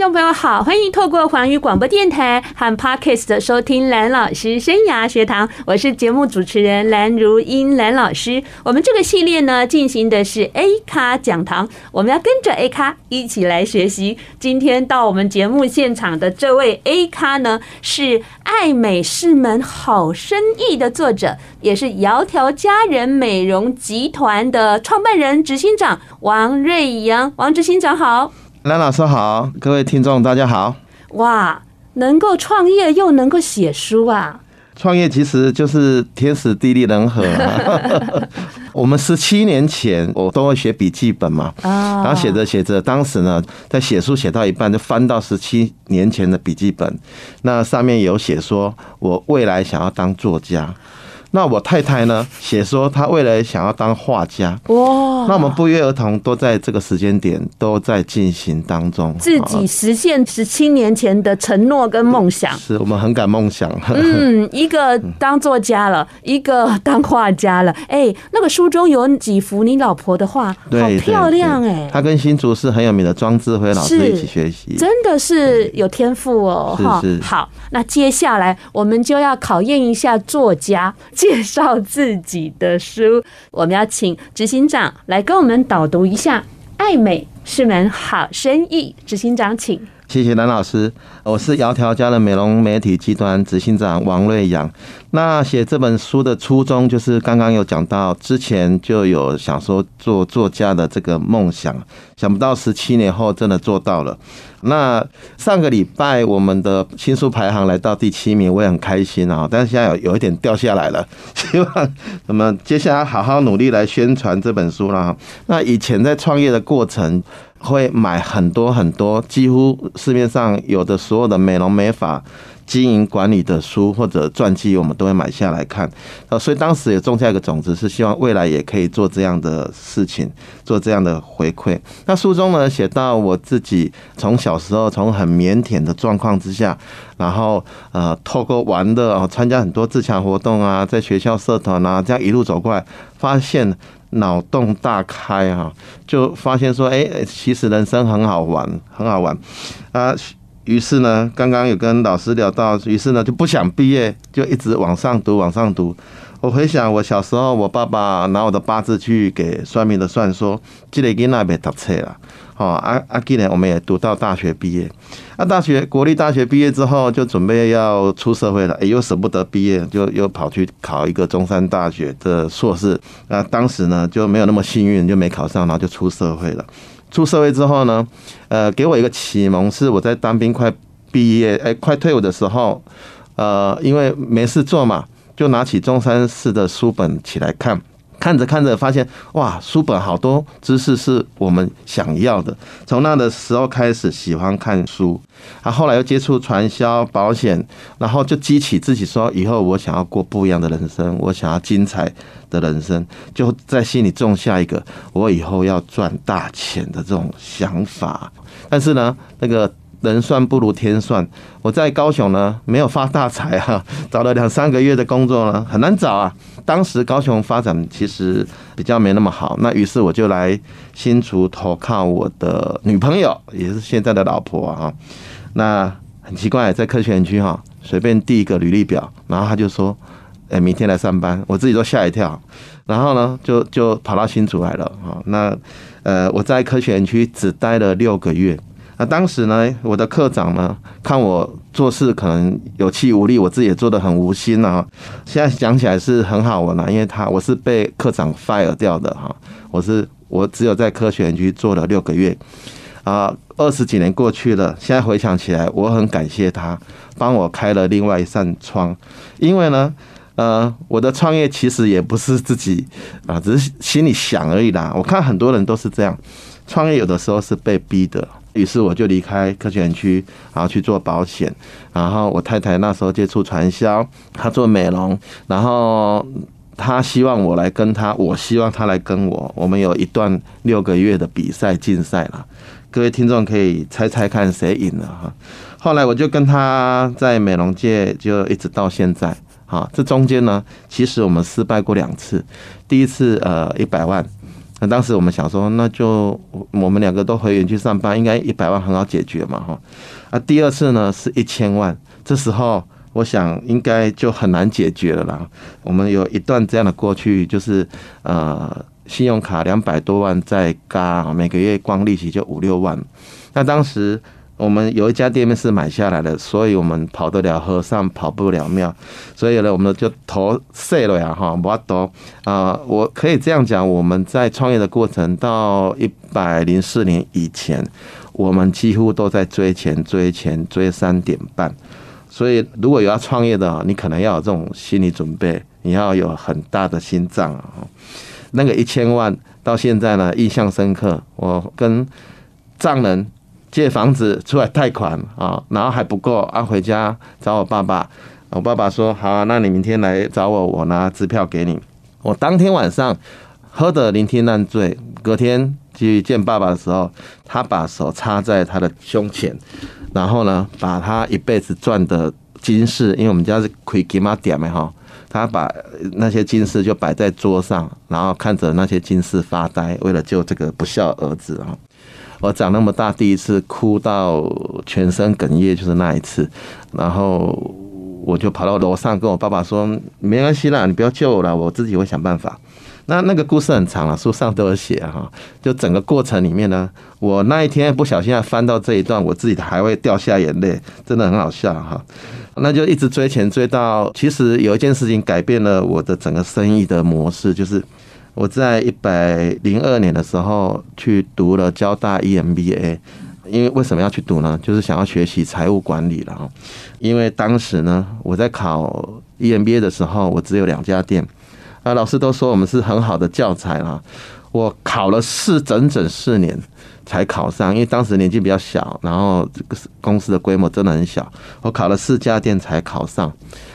众朋友好，欢迎透过环宇广播电台和 Podcast 收听蓝老师生涯学堂，我是节目主持人蓝如英蓝老师。我们这个系列呢，进行的是 A 咖讲堂，我们要跟着 A 咖一起来学习。今天到我们节目现场的这位 A 咖呢，是爱美是门好生意的作者，也是窈窕佳人美容集团的创办人、执行长王瑞阳。王执行长好。蓝老师好，各位听众大家好。哇，能够创业又能够写书啊！创业其实就是天时地利人和啊。我们十七年前我都会写笔记本嘛，然后写着写着，当时呢在写书写到一半就翻到十七年前的笔记本，那上面有写说我未来想要当作家。那我太太呢，写说她未来想要当画家。哇！那我们不约而同都在这个时间点都在进行当中，自己实现十七年前的承诺跟梦想。是我们很敢梦想。嗯，一个当作家了，一个当画家了。哎，那个书中有几幅你老婆的画，好漂亮哎！她跟新竹是很有名的庄智辉老师一起学习，真的是有天赋哦。是是。好，那接下来我们就要考验一下作家。介绍自己的书，我们要请执行长来跟我们导读一下。爱美是门好生意，执行长请。谢谢蓝老师，我是窈窕家的美容媒体集团执行长王瑞阳。那写这本书的初衷，就是刚刚有讲到，之前就有想说做作家的这个梦想，想不到十七年后真的做到了。那上个礼拜我们的新书排行来到第七名，我也很开心啊。但是现在有有一点掉下来了，希望我们接下来好好努力来宣传这本书了。那以前在创业的过程。会买很多很多，几乎市面上有的所有的美容美发经营管理的书或者传记，我们都会买下来看。呃，所以当时也种下一个种子，是希望未来也可以做这样的事情，做这样的回馈。那书中呢，写到我自己从小时候从很腼腆的状况之下，然后呃，透过玩的啊，参加很多自强活动啊，在学校社团啊，这样一路走过来，发现。脑洞大开哈，就发现说，哎，其实人生很好玩，很好玩啊。于是呢，刚刚有跟老师聊到，于是呢就不想毕业，就一直往上读，往上读。我回想我小时候，我爸爸拿我的八字去给算命的算，说，这个囡仔别读册了。哦，啊啊，今年我们也读到大学毕业。啊，大学国立大学毕业之后，就准备要出社会了，哎，又舍不得毕业，就又跑去考一个中山大学的硕士。啊，当时呢就没有那么幸运，就没考上，然后就出社会了。出社会之后呢，呃，给我一个启蒙是我在当兵快毕业，哎，快退伍的时候，呃，因为没事做嘛，就拿起中山市的书本起来看。看着看着，发现哇，书本好多知识是我们想要的。从那的时候开始喜欢看书，啊，后来又接触传销、保险，然后就激起自己说，以后我想要过不一样的人生，我想要精彩的人生，就在心里种下一个我以后要赚大钱的这种想法。但是呢，那个。人算不如天算，我在高雄呢，没有发大财哈，找了两三个月的工作呢，很难找啊。当时高雄发展其实比较没那么好，那于是我就来新竹投靠我的女朋友，也是现在的老婆啊。那很奇怪，在科学园区哈，随便递一个履历表，然后他就说，哎，明天来上班，我自己都吓一跳。然后呢，就就跑到新竹来了啊。那呃，我在科学园区只待了六个月。那当时呢，我的课长呢，看我做事可能有气无力，我自己也做得很无心啊。现在想起来是很好玩啊，因为他我是被课长 fire 掉的哈，我是我只有在科学园区做了六个月啊，二十几年过去了，现在回想起来，我很感谢他帮我开了另外一扇窗，因为呢，呃，我的创业其实也不是自己啊，只是心里想而已啦。我看很多人都是这样，创业有的时候是被逼的。于是我就离开科学园区，然后去做保险。然后我太太那时候接触传销，她做美容。然后她希望我来跟她，我希望她来跟我，我们有一段六个月的比赛竞赛了。各位听众可以猜猜看谁赢了哈。后来我就跟她在美容界就一直到现在，哈，这中间呢，其实我们失败过两次。第一次呃一百万，那当时我们想说，那就我们两个都回园区上班，应该一百万很好解决嘛哈。啊，第二次呢是一千万，这时候我想应该就很难解决了啦。我们有一段这样的过去，就是呃。信用卡两百多万在嘎，每个月光利息就五六万。那当时我们有一家店面是买下来的，所以我们跑得了和尚跑不了庙，所以呢，我们就投碎了呀哈，我都啊，我可以这样讲，我们在创业的过程到一百零四年以前，我们几乎都在追钱、追钱、追三点半。所以如果有要创业的，你可能要有这种心理准备，你要有很大的心脏啊。那个一千万到现在呢，印象深刻。我跟丈人借房子出来贷款啊，然后还不够啊，回家找我爸爸。我爸爸说：“好啊，那你明天来找我，我拿支票给你。”我当天晚上喝得酩酊烂醉，隔天去见爸爸的时候，他把手插在他的胸前，然后呢，把他一辈子赚的金饰，因为我们家是开金仔店的哈。他把那些金饰就摆在桌上，然后看着那些金饰发呆。为了救这个不孝儿子啊，我长那么大第一次哭到全身哽咽，就是那一次。然后我就跑到楼上跟我爸爸说：“没关系啦，你不要救我了，我自己会想办法。”那那个故事很长了，书上都有写哈。就整个过程里面呢，我那一天不小心还翻到这一段，我自己还会掉下眼泪，真的很好笑哈。那就一直追钱追到，其实有一件事情改变了我的整个生意的模式，就是我在一百零二年的时候去读了交大 EMBA，因为为什么要去读呢？就是想要学习财务管理了。因为当时呢，我在考 EMBA 的时候，我只有两家店，啊，老师都说我们是很好的教材了。我考了四整整四年才考上，因为当时年纪比较小，然后这个公司的规模真的很小。我考了四家店才考上。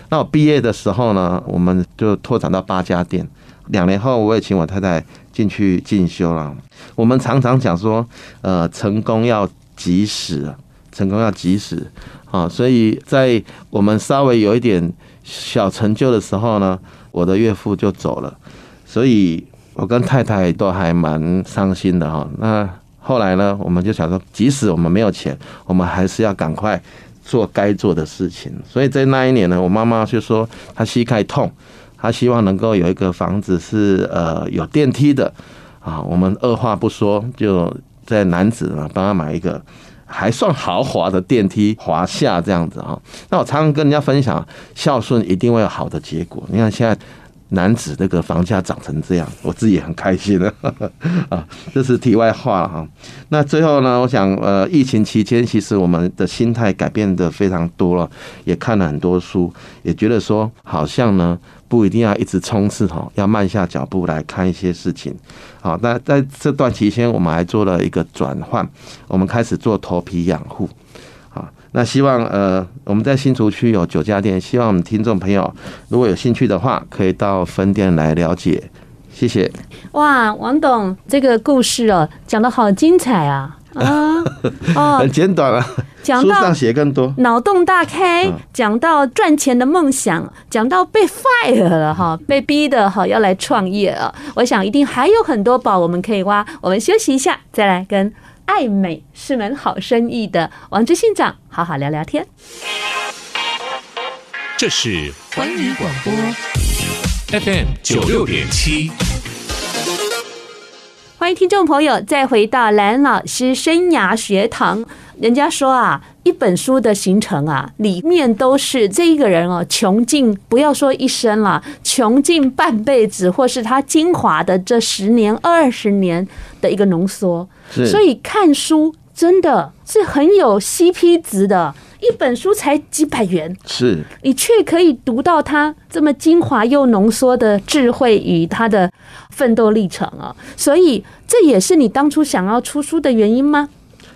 那我毕业的时候呢，我们就拓展到八家店。两年后，我也请我太太进去进修了。我们常常讲说，呃，成功要及时，成功要及时啊。所以在我们稍微有一点小成就的时候呢，我的岳父就走了，所以。我跟太太都还蛮伤心的哈。那后来呢，我们就想说，即使我们没有钱，我们还是要赶快做该做的事情。所以在那一年呢，我妈妈就说她膝盖痛，她希望能够有一个房子是呃有电梯的啊。我们二话不说，就在男子呢帮她买一个还算豪华的电梯华夏这样子啊。那我常常跟人家分享，孝顺一定会有好的结果。你看现在。男子这个房价涨成这样，我自己也很开心了 啊！这是题外话了哈。那最后呢，我想呃，疫情期间其实我们的心态改变得非常多了，也看了很多书，也觉得说好像呢不一定要一直冲刺哈，要慢下脚步来看一些事情。好，那在这段期间，我们还做了一个转换，我们开始做头皮养护。那希望呃，我们在新竹区有九家店，希望我们听众朋友如果有兴趣的话，可以到分店来了解。谢谢。哇，王董这个故事哦，讲的好精彩啊！啊哦，很简短啊，讲到书上写更多，脑洞大开，讲到赚钱的梦想，讲到被 fire 了哈，被逼的哈要来创业了。我想一定还有很多宝我们可以挖。我们休息一下，再来跟。爱美是门好生意的王志信长，好好聊聊天。这是环宇广播 FM 九六点七，欢迎听众朋友再回到蓝老师生涯学堂。人家说啊，一本书的形成啊，里面都是这一个人哦，穷尽不要说一生了，穷尽半辈子，或是他精华的这十年、二十年的一个浓缩。所以看书真的是很有 CP 值的，一本书才几百元，是你却可以读到他这么精华又浓缩的智慧与他的奋斗历程啊！所以这也是你当初想要出书的原因吗？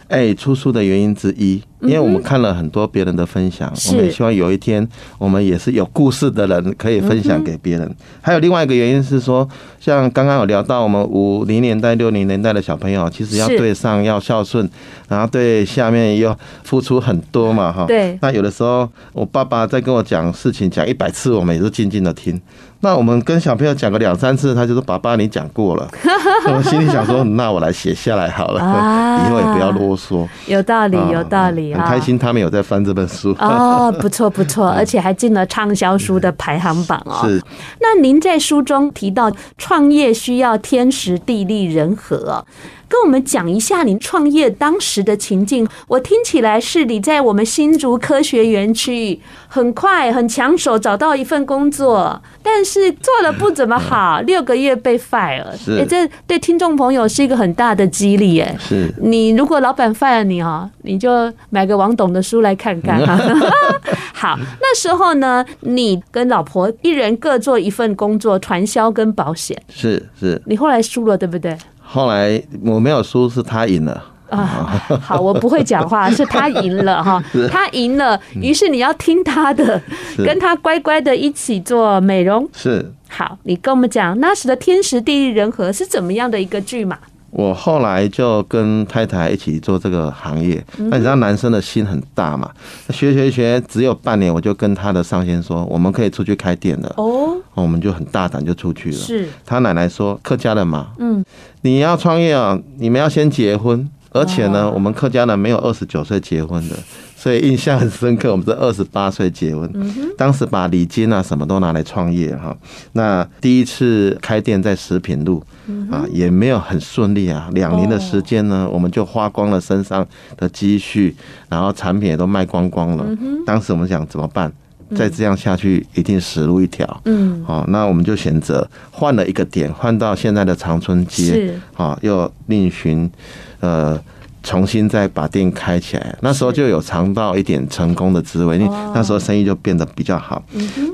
哎，出书的原因之一，因为我们看了很多别人的分享，我们也希望有一天我们也是有故事的人，可以分享给别人。还有另外一个原因是说，像刚刚有聊到我们五零年代、六零年代的小朋友，其实要对上要孝顺，然后对下面要付出很多嘛，哈。对。那有的时候，我爸爸在跟我讲事情，讲一百次，我们也是静静的听。那我们跟小朋友讲个两三次，他就说：“爸爸，你讲过了。”我心里想说：“那我来写下来好了，以后也不要啰嗦。”有道理，有道理。很开心，他们有在翻这本书。哦，不错不错，而且还进了畅销书的排行榜哦。是。那您在书中提到创业需要天时地利人和。跟我们讲一下你创业当时的情境。我听起来是你在我们新竹科学园区，很快很抢手找到一份工作，但是做的不怎么好，六个月被 fire 了。哎，这对听众朋友是一个很大的激励。哎，是你如果老板 fire 你哦，你就买个王董的书来看看。好，那时候呢，你跟老婆一人各做一份工作，传销跟保险。是是，你后来输了，对不对？后来我没有输，是他赢了啊！好，我不会讲话，是他赢了哈，他赢了，于是你要听他的，跟他乖乖的一起做美容。是，好，你跟我们讲那时的天时地利人和是怎么样的一个剧码？我后来就跟太太一起做这个行业，那你知道男生的心很大嘛？学学学，只有半年，我就跟他的上线说，我们可以出去开店了。哦，我们就很大胆就出去了。是，他奶奶说客家人嘛，嗯，你要创业啊，你们要先结婚，而且呢，我们客家人没有二十九岁结婚的。所以印象很深刻，我们是二十八岁结婚，当时把礼金啊什么都拿来创业哈。那第一次开店在食品路啊，也没有很顺利啊。两年的时间呢，我们就花光了身上的积蓄，然后产品也都卖光光了。当时我们想怎么办？再这样下去一定死路一条。嗯，好，那我们就选择换了一个点，换到现在的长春街，是啊，又另寻呃。重新再把店开起来，那时候就有尝到一点成功的滋味，因为那时候生意就变得比较好。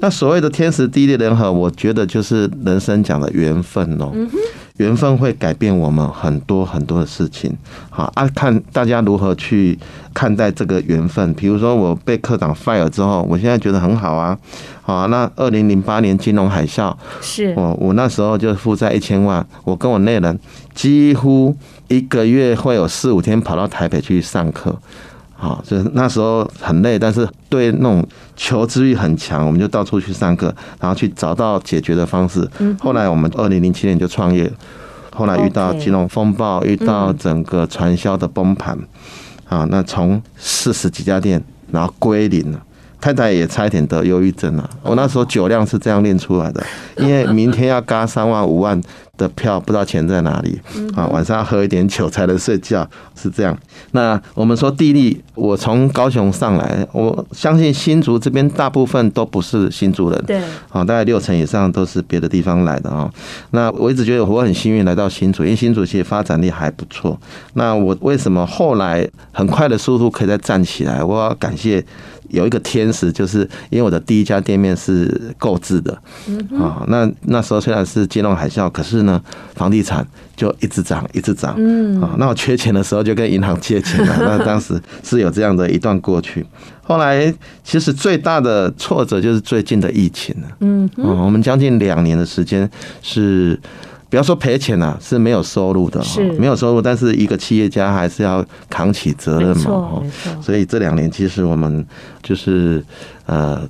那所谓的天时地利人和，我觉得就是人生讲的缘分哦。缘分会改变我们很多很多的事情。好啊，看大家如何去看待这个缘分。比如说我被科长 fire 之后，我现在觉得很好啊。好，那二零零八年金融海啸，是我我那时候就负债一千万，我跟我内人几乎。一个月会有四五天跑到台北去上课，好，就是那时候很累，但是对那种求知欲很强，我们就到处去上课，然后去找到解决的方式。后来我们二零零七年就创业，后来遇到金融风暴，遇到整个传销的崩盘，啊，那从四十几家店，然后归零了。太太也差一点得忧郁症了。我那时候酒量是这样练出来的，因为明天要嘎三万五万的票，不知道钱在哪里啊。晚上要喝一点酒才能睡觉，是这样。那我们说地利，我从高雄上来，我相信新竹这边大部分都不是新竹人，对，啊，大概六成以上都是别的地方来的啊。那我一直觉得我很幸运来到新竹，因为新竹其实发展力还不错。那我为什么后来很快的速度可以再站起来？我要感谢。有一个天使，就是因为我的第一家店面是购置的，啊，那那时候虽然是金融海啸，可是呢，房地产就一直涨，一直涨，嗯，啊，那我缺钱的时候就跟银行借钱了，那当时是有这样的一段过去。后来其实最大的挫折就是最近的疫情了，嗯，我们将近两年的时间是。不要说赔钱啊，是没有收入的，是没有收入，但是一个企业家还是要扛起责任嘛，所以这两年其实我们就是呃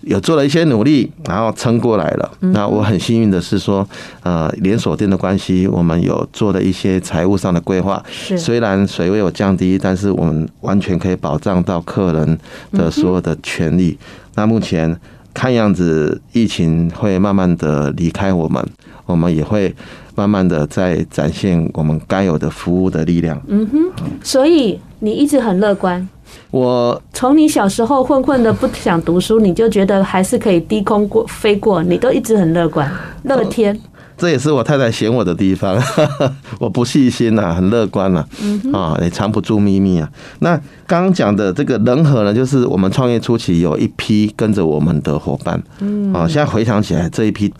有做了一些努力，然后撑过来了。那我很幸运的是说，呃，连锁店的关系，我们有做了一些财务上的规划。虽然水位有降低，但是我们完全可以保障到客人的所有的权利。那目前看样子，疫情会慢慢的离开我们。我们也会慢慢的在展现我们该有的服务的力量。嗯哼，所以你一直很乐观。我从你小时候混混的不想读书，你就觉得还是可以低空过飞过，你都一直很乐观、乐天。这也是我太太嫌我的地方，我不细心呐，很乐观呐，啊，也藏不住秘密啊。那刚刚讲的这个人和呢，就是我们创业初期有一批跟着我们的伙伴，啊，现在回想起来这一批。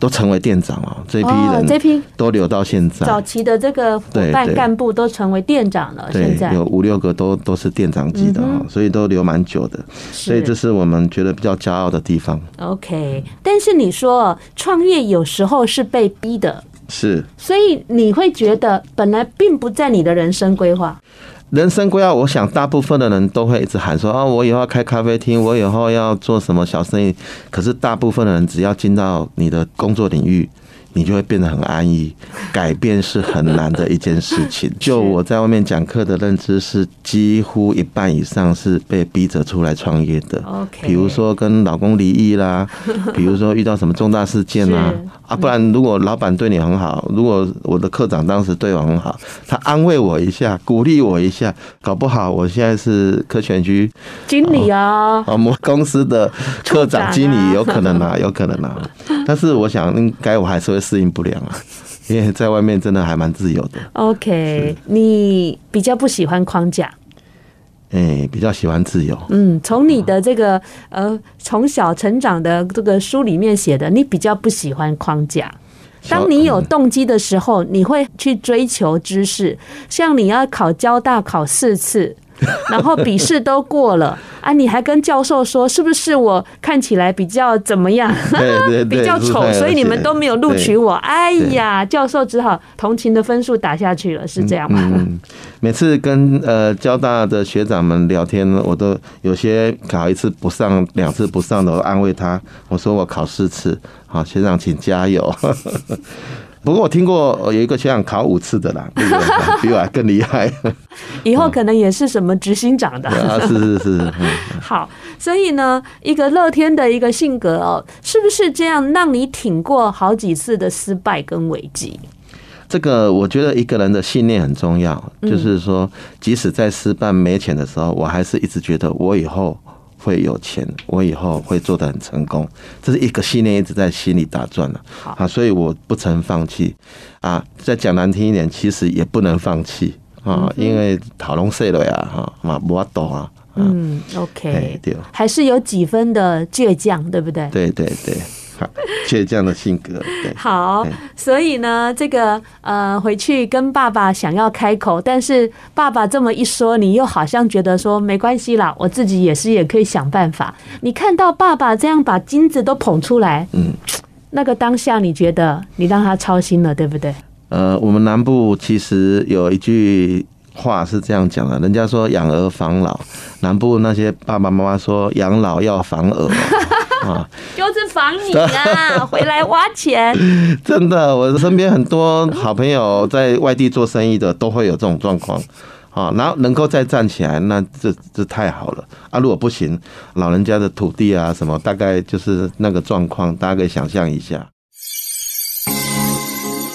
都成为店长哦，这批哦，人这批都留到现在。早期的这个伙伴干部都成为店长了，现对，在有五六个都都是店长级的嗯哈，所以都留蛮久的，所以这是我们觉得比较骄傲的地方。OK。但是你说创业有时候是被逼的，是所以你会觉得本来并不在你的人生规划。人生规划，我想大部分的人都会一直喊说啊，我以后要开咖啡厅，我以后要做什么小生意。可是大部分的人只要进到你的工作领域，你就会变得很安逸。改变是很难的一件事情。就我在外面讲课的认知是，几乎一半以上是被逼着出来创业的。OK 比如说跟老公离异啦，比如说遇到什么重大事件啦是，啊，不然如果老板对你很好，如果我的科长当时对我很好，他安慰我一下，鼓励我一下，搞不好我现在是科全局经理啊，我们公司的科长、经理，有可能啊，有可能啊。但是我想，应该我还是会适应不良啊，因为在外面真的还蛮自由的。OK，你比较不喜欢框架。哎，比较喜欢自由。嗯，从你的这个呃从小成长的这个书里面写的，你比较不喜欢框架。当你有动机的时候，你会去追求知识。像你要考交大考四次，然后笔试都过了啊，你还跟教授说是不是我看起来比较怎么样？比较丑，所以你们都没有录取我。哎呀，教授只好同情的分数打下去了，是这样吗？嗯，每次跟呃交大的学长们聊天，我都有些考一次不上，两次不上的，我安慰他，我说我考四次，好，学长请加油。不过我听过有一个学长考五次的啦，比我还更厉害。以后可能也是什么执行长的。啊，是是是。好，所以呢，一个乐天的一个性格哦，是不是这样让你挺过好几次的失败跟危机？这个我觉得一个人的信念很重要，就是说，即使在失败没钱的时候，我还是一直觉得我以后会有钱，我以后会做得很成功，这是一个信念一直在心里打转了。啊，所以我不曾放弃啊。再讲难听一点，其实也不能放弃啊，因为讨龙碎了呀，哈嘛不要抖啊。嗯，OK，对，还是有几分的倔强，对不对？对对对。倔强的性格，对，好，所以呢，这个呃，回去跟爸爸想要开口，但是爸爸这么一说，你又好像觉得说没关系啦，我自己也是也可以想办法。你看到爸爸这样把金子都捧出来，嗯，那个当下你觉得你让他操心了，对不对？呃，我们南部其实有一句话是这样讲的，人家说养儿防老，南部那些爸爸妈妈说养老要防儿。啊，就是防你啊，回来挖钱。真的，我身边很多好朋友在外地做生意的，都会有这种状况。啊，然后能够再站起来，那这这太好了啊！如果不行，老人家的土地啊什么，大概就是那个状况，大家可以想象一下。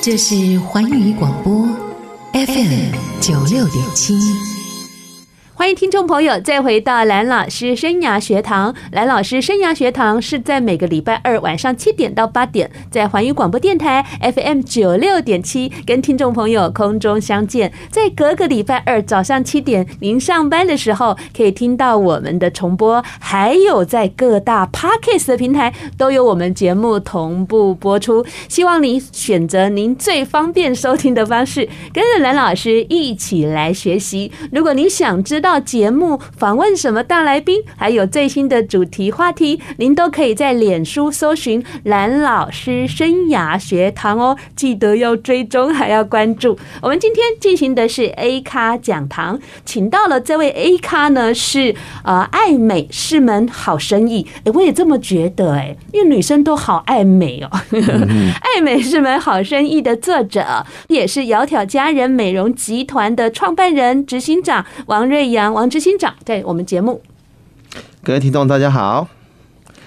这是环宇广播 FM 九六点七。欢迎听众朋友再回到蓝老师生涯学堂。蓝老师生涯学堂是在每个礼拜二晚上七点到八点，在环宇广播电台 FM 九六点七跟听众朋友空中相见。在隔个礼拜二早上七点，您上班的时候可以听到我们的重播，还有在各大 Podcast 的平台都有我们节目同步播出。希望你选择您最方便收听的方式，跟着蓝老师一起来学习。如果您想知道到节目访问什么大来宾，还有最新的主题话题，您都可以在脸书搜寻蓝老师生涯学堂哦，记得要追踪还要关注。我们今天进行的是 A 咖讲堂，请到了这位 A 咖呢是呃爱美是门好生意，哎，我也这么觉得哎，因为女生都好爱美哦。爱美是门好生意的作者，也是窈窕佳人美容集团的创办人、执行长王瑞扬。王执行长在我们节目，各位听众大家好。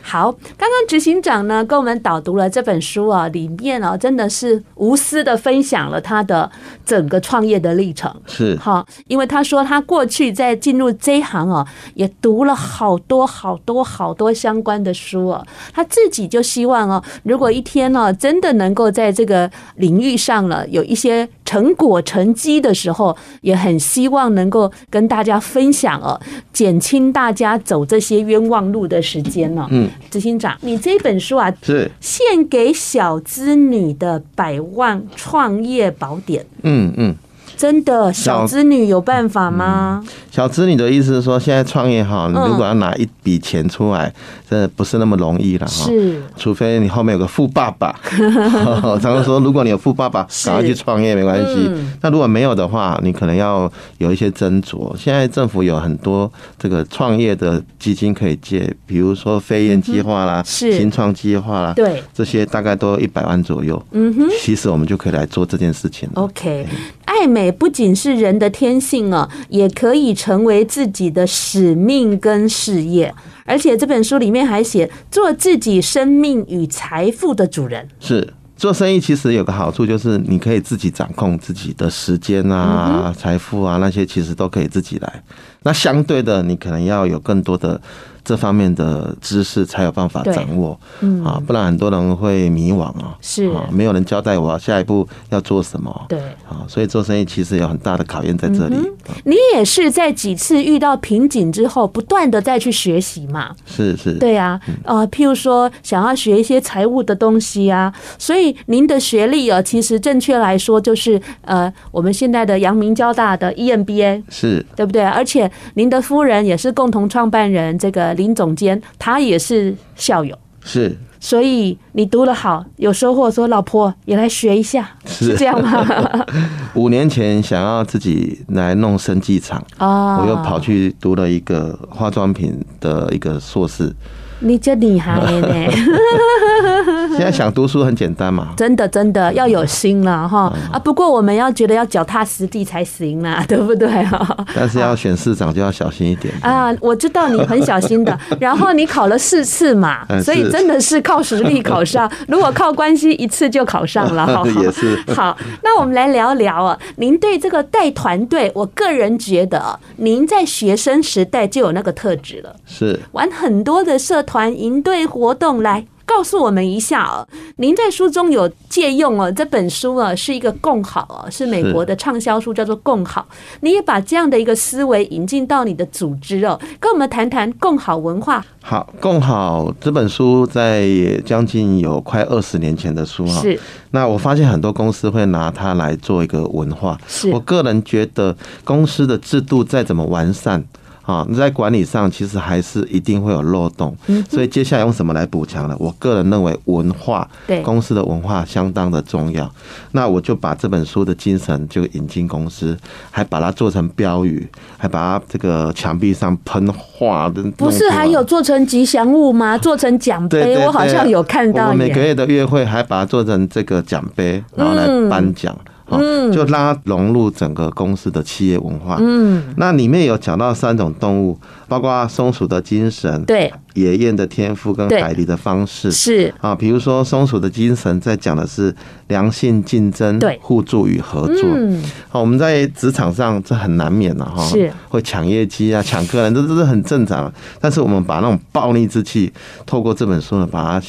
好，刚刚执行长呢跟我们导读了这本书啊，里面啊真的是无私的分享了他的整个创业的历程。是好，因为他说他过去在进入这一行啊，也读了好多好多好多相关的书哦。他自己就希望哦，如果一天呢真的能够在这个领域上了有一些成果成绩的时候，也很希望能够跟大家分享哦，减轻大家走这些冤枉路的时间呢。嗯，执行长，你这本书啊，是献给小资女的百万创业宝典。嗯嗯。真的，小资女有办法吗？嗯、小资女的意思是说，现在创业哈，你如果要拿一笔钱出来，真的不是那么容易了哈。是，除非你后面有个富爸爸。常常说，如果你有富爸爸，赶快去创业没关系。那、嗯、如果没有的话，你可能要有一些斟酌。现在政府有很多这个创业的基金可以借，比如说飞燕计划啦，是新创计划啦，对，这些大概都一百万左右。嗯哼，其实我们就可以来做这件事情了。OK，爱美。不仅是人的天性啊，也可以成为自己的使命跟事业。而且这本书里面还写，做自己生命与财富的主人。是做生意其实有个好处，就是你可以自己掌控自己的时间啊、财富啊那些，其实都可以自己来。那相对的，你可能要有更多的。这方面的知识才有办法掌握，嗯啊，不然很多人会迷惘啊，是啊，没有人交代我下一步要做什么，对啊，所以做生意其实有很大的考验在这里。你也是在几次遇到瓶颈之后，不断的再去学习嘛？是是，对啊，呃，譬如说想要学一些财务的东西啊，所以您的学历啊，其实正确来说就是呃，我们现在的阳明交大的 EMBA 是对不对？而且您的夫人也是共同创办人，这个。林总监，他也是校友，是，所以你读得好，有收获，说老婆也来学一下，是这样吗？五年前想要自己来弄生技厂啊，我又跑去读了一个化妆品的一个硕士。你这厉害呢！现在想读书很简单嘛，真的真的要有心了哈啊！不过我们要觉得要脚踏实地才行啦，对不对哈？但是要选市长就要小心一点 啊！我知道你很小心的，然后你考了四次嘛，所以真的是靠实力考上。如果靠关系，一次就考上了好。也是好，那我们来聊聊啊，您对这个带团队，我个人觉得，您在学生时代就有那个特质了，是玩很多的社。团营队活动，来告诉我们一下哦。您在书中有借用哦，这本书啊是一个共好哦，是美国的畅销书，叫做《共好》。你也把这样的一个思维引进到你的组织哦，跟我们谈谈共好文化。好，共好这本书在将近有快二十年前的书哈。是。那我发现很多公司会拿它来做一个文化。是。我个人觉得，公司的制度再怎么完善。啊，你在管理上其实还是一定会有漏洞，所以接下来用什么来补强呢？我个人认为文化，对公司的文化相当的重要。那我就把这本书的精神就引进公司，还把它做成标语，还把它这个墙壁上喷画的。不是还有做成吉祥物吗？做成奖杯，我好像有看到。我每个月的月会还把它做成这个奖杯，然后来颁奖。嗯，就让它融入整个公司的企业文化。嗯，那里面有讲到三种动物，包括松鼠的精神，对，野雁的天赋跟海狸的方式，是啊，比如说松鼠的精神在讲的是良性竞争、对，互助与合作。嗯，好，我们在职场上这很难免的哈，是会抢业绩啊、抢客人，这都是很正常。但是我们把那种暴力之气，透过这本书呢，把它。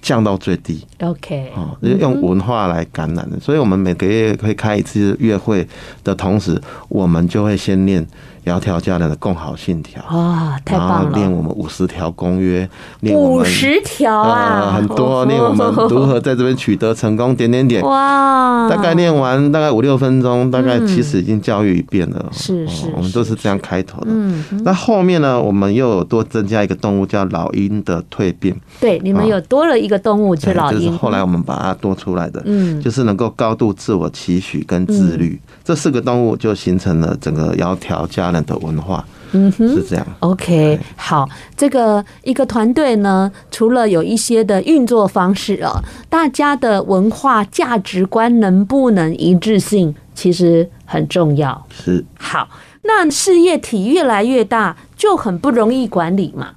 降到最低，OK，哦，用文化来感染的，所以我们每个月会开一次月会的同时，我们就会先念。窈窕佳人的共好信条啊，太棒了！练我们五十条公约，五十条啊，很多练我们如何在这边取得成功，点点点哇！大概练完大概五六分钟，大概其实已经教育一遍了。是是，我们都是这样开头的。嗯，那后面呢，我们又有多增加一个动物叫老鹰的蜕变。对，你们有多了一个动物是老鹰，就是后来我们把它多出来的，嗯，就是能够高度自我期许跟自律，这四个动物就形成了整个窈窕佳人的文化，嗯哼，是这样。OK，好，这个一个团队呢，除了有一些的运作方式啊，大家的文化价值观能不能一致性，其实很重要。是，好，那事业体越来越大，就很不容易管理嘛。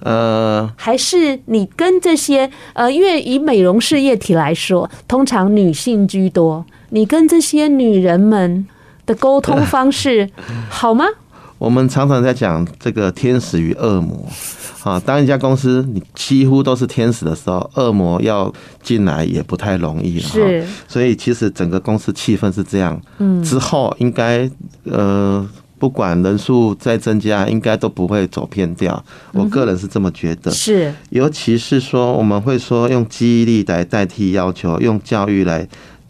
呃，还是你跟这些呃，因为以美容事业体来说，通常女性居多，你跟这些女人们。的沟通方式好吗？我们常常在讲这个天使与恶魔。啊，当一家公司你几乎都是天使的时候，恶魔要进来也不太容易了。是，所以其实整个公司气氛是这样。嗯，之后应该呃，不管人数再增加，应该都不会走偏掉。我个人是这么觉得。是，尤其是说我们会说用记忆力来代替要求，用教育来。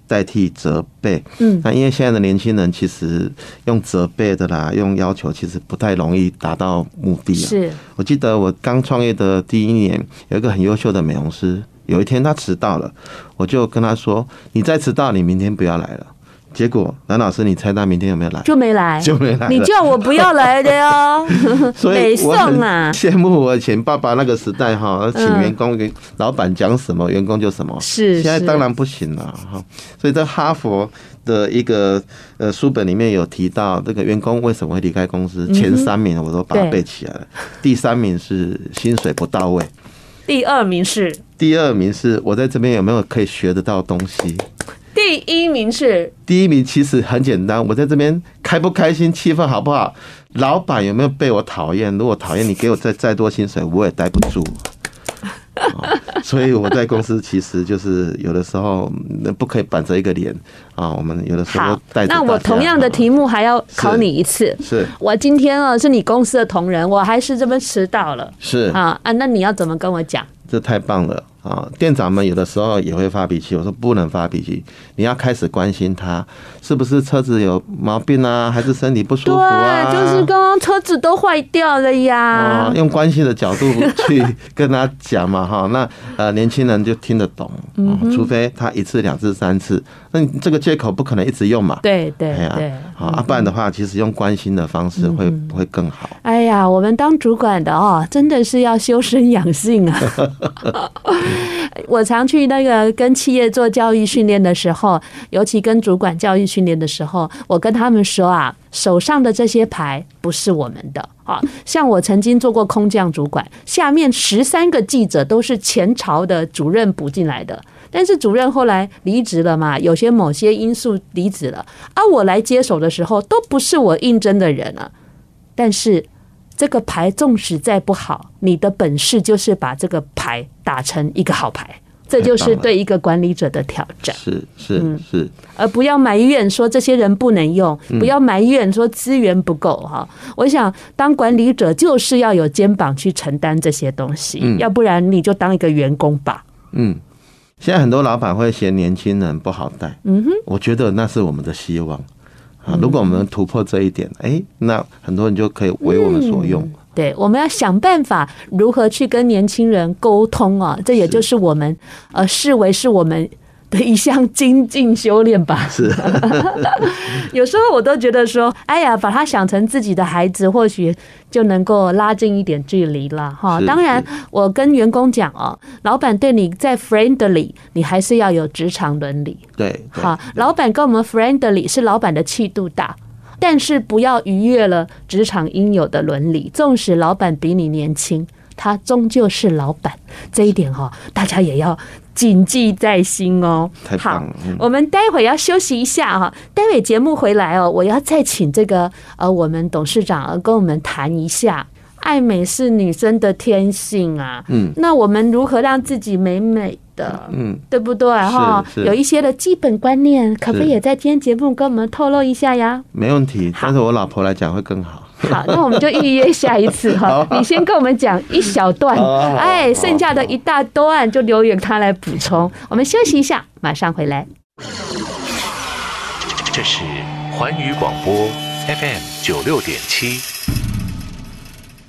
代替责备，嗯，那因为现在的年轻人其实用责备的啦，用要求其实不太容易达到目的。是，我记得我刚创业的第一年，有一个很优秀的美容师，有一天他迟到了，我就跟他说：“你再迟到，你明天不要来了。”结果蓝老师，你猜他明天有没有来？就没来，就没来。你叫我不要来的哟。所以我很羡慕我以前爸爸那个时代哈，请员工给老板讲什么，员工就什么。是，现在当然不行了哈。所以在哈佛的一个呃书本里面有提到，这个员工为什么会离开公司？前三名我都把它背起来了。第三名是薪水不到位，第二名是第二名是我在这边有没有可以学得到东西？第一名是第一名，其实很简单。我在这边开不开心，气氛好不好？老板有没有被我讨厌？如果讨厌，你给我再再多薪水，我也待不住。所以我在公司其实就是有的时候不可以板着一个脸啊。我们有的时候带。那我同样的题目还要考你一次。是我今天啊是你公司的同仁，我还是这么迟到了。是啊啊，那你要怎么跟我讲？这太棒了。啊，店长们有的时候也会发脾气。我说不能发脾气，你要开始关心他是不是车子有毛病啊，还是身体不舒服啊？对，就是刚刚车子都坏掉了呀。啊，用关心的角度 去跟他讲嘛，哈，那呃年轻人就听得懂。嗯，除非他一次、两次、三次，那你这个借口不可能一直用嘛。对对对，好，啊，不然的话，其实用关心的方式会会更好。哎呀，我们当主管的哦，真的是要修身养性啊。我常去那个跟企业做教育训练的时候，尤其跟主管教育训练的时候，我跟他们说啊，手上的这些牌不是我们的啊。像我曾经做过空降主管，下面十三个记者都是前朝的主任补进来的，但是主任后来离职了嘛，有些某些因素离职了，而我来接手的时候，都不是我应征的人了，但是。这个牌纵使再不好，你的本事就是把这个牌打成一个好牌，这就是对一个管理者的挑战。是是是，而不要埋怨说这些人不能用，不要埋怨说资源不够哈。我想当管理者就是要有肩膀去承担这些东西，要不然你就当一个员工吧。嗯，现在很多老板会嫌年轻人不好带，嗯哼，我觉得那是我们的希望。啊，如果我们能突破这一点，哎，那很多人就可以为我们所用。嗯、对，我们要想办法如何去跟年轻人沟通啊，这也就是我们呃视为是我们。的一项精进修炼吧。是，有时候我都觉得说，哎呀，把他想成自己的孩子，或许就能够拉近一点距离了哈。当然，我跟员工讲哦，老板对你在 friendly，你还是要有职场伦理。对，好，老板跟我们 friendly 是老板的气度大，但是不要逾越了职场应有的伦理。纵使老板比你年轻，他终究是老板，这一点哈，大家也要。谨记在心哦。好，我们待会要休息一下哈。待会节目回来哦，我要再请这个呃，我们董事长跟我们谈一下，爱美是女生的天性啊。嗯，那我们如何让自己美美的？嗯，对不对哈？有一些的基本观念，可不可以也在今天节目跟我们透露一下呀？没问题，但是我老婆来讲会更好。好，那我们就预约下一次哈。你先跟我们讲一小段，哎，剩下的一大段就留给他来补充。我们休息一下，马上回来。这是环宇广播 FM 九六点七，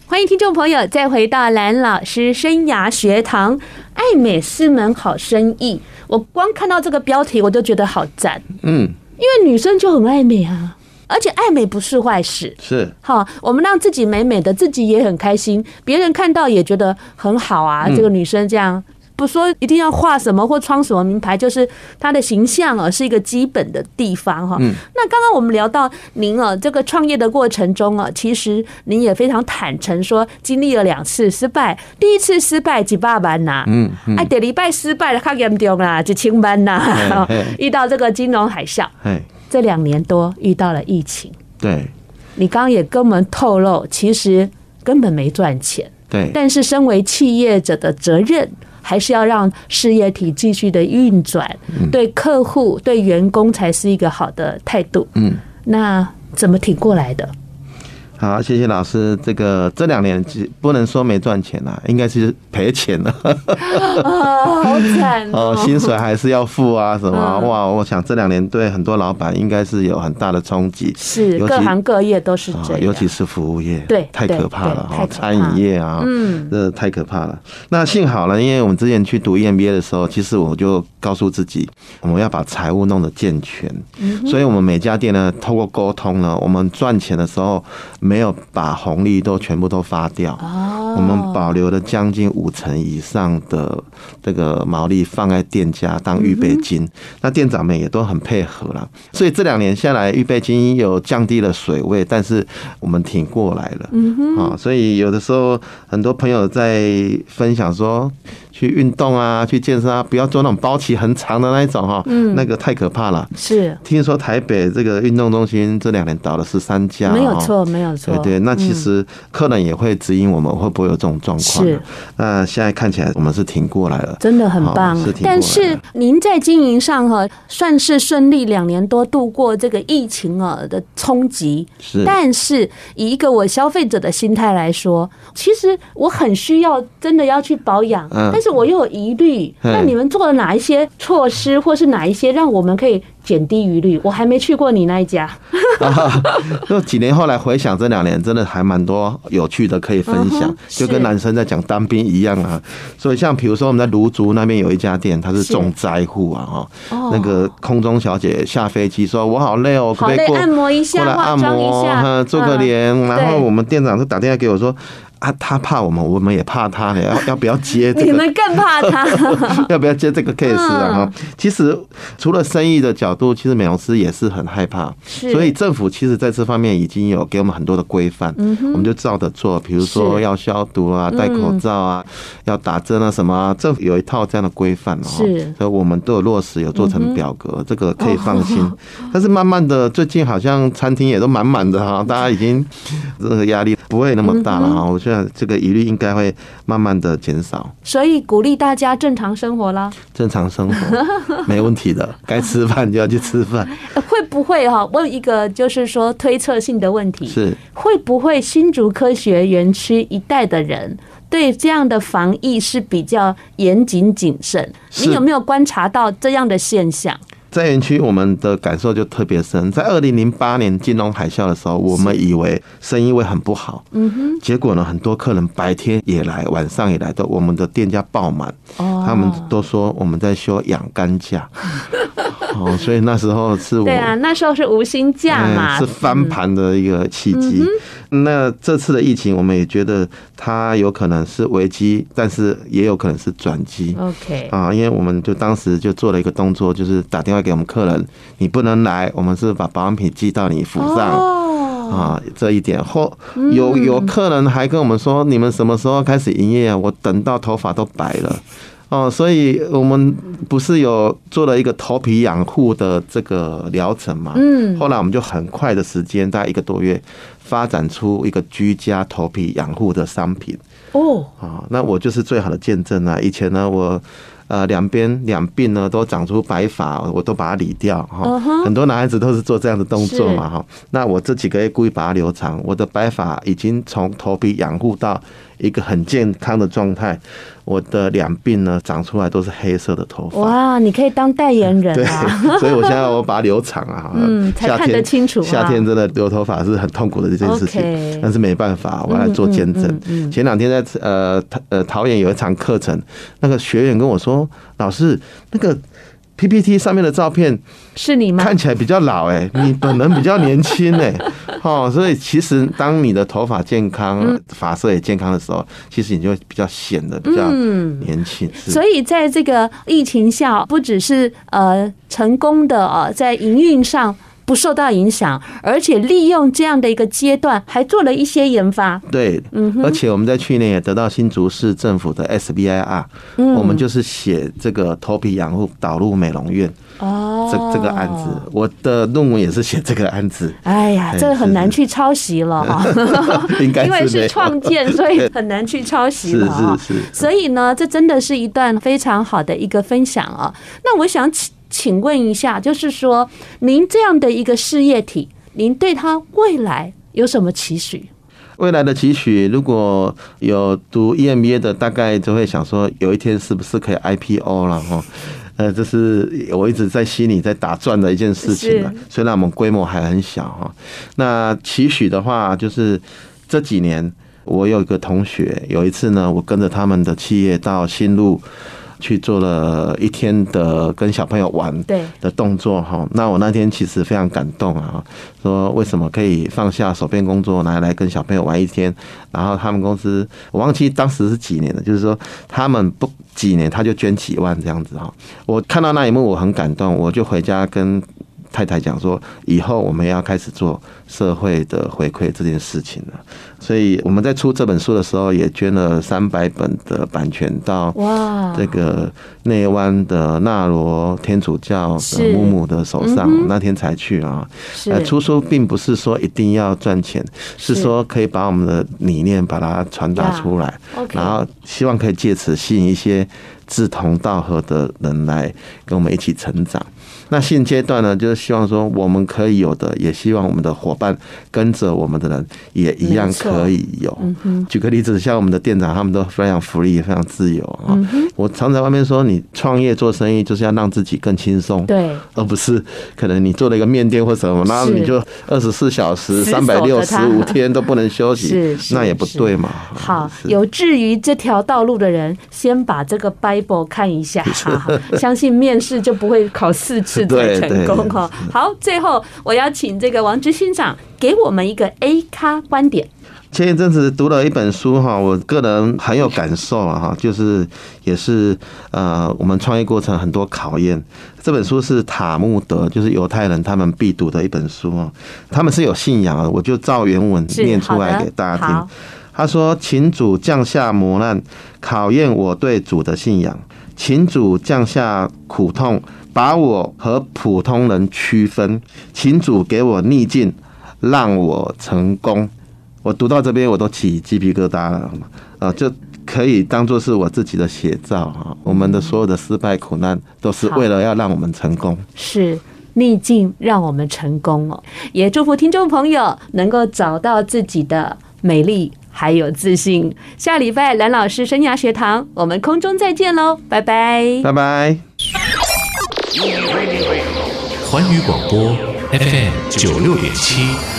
欢迎听众朋友再回到蓝老师生涯学堂。爱美是门好生意，我光看到这个标题我就觉得好赞。嗯，因为女生就很爱美啊。而且爱美不是坏事，是。好，我们让自己美美的，自己也很开心，别人看到也觉得很好啊。这个女生这样，不说一定要画什么或穿什么名牌，就是她的形象啊，是一个基本的地方哈。那刚刚我们聊到您啊，这个创业的过程中啊，其实您也非常坦诚说，经历了两次失败，第一次失败几百万呐，嗯，哎，第礼拜失败了，较严重啦，几千万呐，遇到这个金融海啸，这两年多遇到了疫情，对，你刚刚也跟我们透露，其实根本没赚钱。对，但是身为企业者的责任，还是要让事业体继续的运转，对客户、对员工才是一个好的态度。嗯，那怎么挺过来的？好，谢谢老师。这个这两年不能说没赚钱啊，应该是赔钱了。啊，好惨哦！薪水还是要付啊，什么哇？我想这两年对很多老板应该是有很大的冲击。是，各行各业都是这样，尤其是服务业，对，太可怕了哈。餐饮业啊，嗯，这太可怕了。那幸好呢，因为我们之前去读 EMBA 的时候，其实我就告诉自己，我们要把财务弄得健全。所以我们每家店呢，透过沟通呢，我们赚钱的时候。没有把红利都全部都发掉，我们保留了将近五成以上的这个毛利放在店家当预备金，那店长们也都很配合了，所以这两年下来预备金有降低了水位，但是我们挺过来了，啊，所以有的时候很多朋友在分享说。去运动啊，去健身啊，不要做那种包期很长的那一种哈，嗯，那个太可怕了。是，听说台北这个运动中心这两年倒了十三家，没有错，没有错。对对，那其实客人也会指引我们会不会有这种状况。是，那现在看起来我们是挺过来了，真的很棒。是，但是您在经营上哈，算是顺利，两年多度过这个疫情啊的冲击。是，但是以一个我消费者的心态来说，其实我很需要真的要去保养，但是。我又有疑虑，那你们做了哪一些措施，或是哪一些让我们可以减低疑虑？我还没去过你那一家。就几年后来回想这两年，真的还蛮多有趣的可以分享，就跟男生在讲当兵一样啊。所以像比如说我们在芦竹那边有一家店，它是重灾户啊，哈，那个空中小姐下飞机说：“我好累哦，可不可以过按摩一下，过来按摩，做个脸。”然后我们店长就打电话给我说。啊，他怕我们，我们也怕他，要 要不要接这个？你们更怕他，要不要接这个 case 啊？哈，其实除了生意的角度，其实美容师也是很害怕，所以政府其实在这方面已经有给我们很多的规范，我们就照着做。比如说要消毒啊，戴口罩啊，要打针啊，什么，政府有一套这样的规范哦。是，所以我们都有落实，有做成表格，这个可以放心。但是慢慢的，最近好像餐厅也都满满的哈，大家已经这个压力不会那么大了哈。我。这个疑虑应该会慢慢的减少，所以鼓励大家正常生活啦。正常生活 没问题的，该吃饭就要去吃饭。会不会哈？问一个就是说推测性的问题，是会不会新竹科学园区一带的人对这样的防疫是比较严谨谨慎？你有没有观察到这样的现象？在园区，我们的感受就特别深。在二零零八年金融海啸的时候，我们以为生意会很不好，嗯哼。结果呢，很多客人白天也来，晚上也来，都我们的店家爆满。哦，他们都说我们在休养肝假。哦，所以那时候是我对啊，那时候是无薪假嘛，是翻盘的一个契机。那这次的疫情，我们也觉得它有可能是危机，但是也有可能是转机。OK 啊，因为我们就当时就做了一个动作，就是打电话给我们客人，你不能来，我们是把保养品寄到你府上。啊，这一点后有有客人还跟我们说，你们什么时候开始营业啊？我等到头发都白了。哦，所以我们不是有做了一个头皮养护的这个疗程嘛？嗯，后来我们就很快的时间，大概一个多月，发展出一个居家头皮养护的商品。哦，啊，那我就是最好的见证啊！以前呢，我呃两边两鬓呢都长出白发，我都把它理掉哈。很多男孩子都是做这样的动作嘛哈。那我这几个月故意把它留长，我的白发已经从头皮养护到一个很健康的状态。我的两鬓呢，长出来都是黑色的头发。哇，你可以当代言人啊！对，所以我现在我把它留长啊，嗯，才看得清楚。夏天真的留头发是很痛苦的一件事情，但是没办法，我来做见证。前两天在呃呃桃园有一场课程，那个学员跟我说，老师那个。PPT 上面的照片是你吗？看起来比较老哎，你本人比较年轻哎，哦，所以其实当你的头发健康、发色也健康的时候，其实你就会比较显得比较年轻。所以在这个疫情下，不只是呃成功的啊，在营运上不受到影响，而且利用这样的一个阶段，还做了一些研发。对，嗯，而且我们在去年也得到新竹市政府的 SBIR，嗯，我们就是写这个头皮养护导入美容院。哦，这这个案子，我的论文也是写这个案子。哎呀，这个很难去抄袭了哈，应该因为是创建，所以 很难去抄袭了。是是是。所以呢，这真的是一段非常好的一个分享啊。那我想请请问一下，就是说，您这样的一个事业体，您对他未来有什么期许？未来的期许，如果有读 EMBA 的，大概就会想说，有一天是不是可以 IPO 了哈？呃，这是我一直在心里在打转的一件事情了。虽然我们规模还很小哈，那期许的话，就是这几年我有一个同学，有一次呢，我跟着他们的企业到新路。去做了一天的跟小朋友玩的动作哈，那我那天其实非常感动啊，说为什么可以放下手边工作来来跟小朋友玩一天，然后他们公司我忘记当时是几年了，就是说他们不几年他就捐几万这样子哈，我看到那一幕我很感动，我就回家跟。太太讲说，以后我们要开始做社会的回馈这件事情了。所以我们在出这本书的时候，也捐了三百本的版权到哇这个内湾的纳罗天主教的木木的手上。那天才去啊。呃，出书并不是说一定要赚钱，是说可以把我们的理念把它传达出来，然后希望可以借此吸引一些志同道合的人来跟我们一起成长。那现阶段呢，就是希望说我们可以有的，也希望我们的伙伴跟着我们的人也一样可以有。举个例子，像我们的店长，他们都非常福利，非常自由啊。我常在外面说，你创业做生意就是要让自己更轻松，对，而不是可能你做了一个面店或什么，然后你就二十四小时、三百六十五天都不能休息，那也不对嘛。好，有志于这条道路的人，先把这个 Bible 看一下，相信面试就不会考四次。是才成功哈。好，最后我要请这个王之欣长给我们一个 A 咖观点。前一阵子读了一本书哈，我个人很有感受啊哈，就是也是呃我们创业过程很多考验。这本书是塔木德，就是犹太人他们必读的一本书啊。他们是有信仰的，我就照原文念出来给大家听。他说：“请主降下磨难，考验我对主的信仰；请主降下苦痛。”把我和普通人区分，请主给我逆境，让我成功。我读到这边，我都起鸡皮疙瘩了，啊，就可以当做是我自己的写照啊。我们的所有的失败苦难，都是为了要让我们成功。是逆境让我们成功哦，也祝福听众朋友能够找到自己的美丽还有自信。下礼拜蓝老师生涯学堂，我们空中再见喽，拜拜，拜拜。环宇广播 FM 九六点七。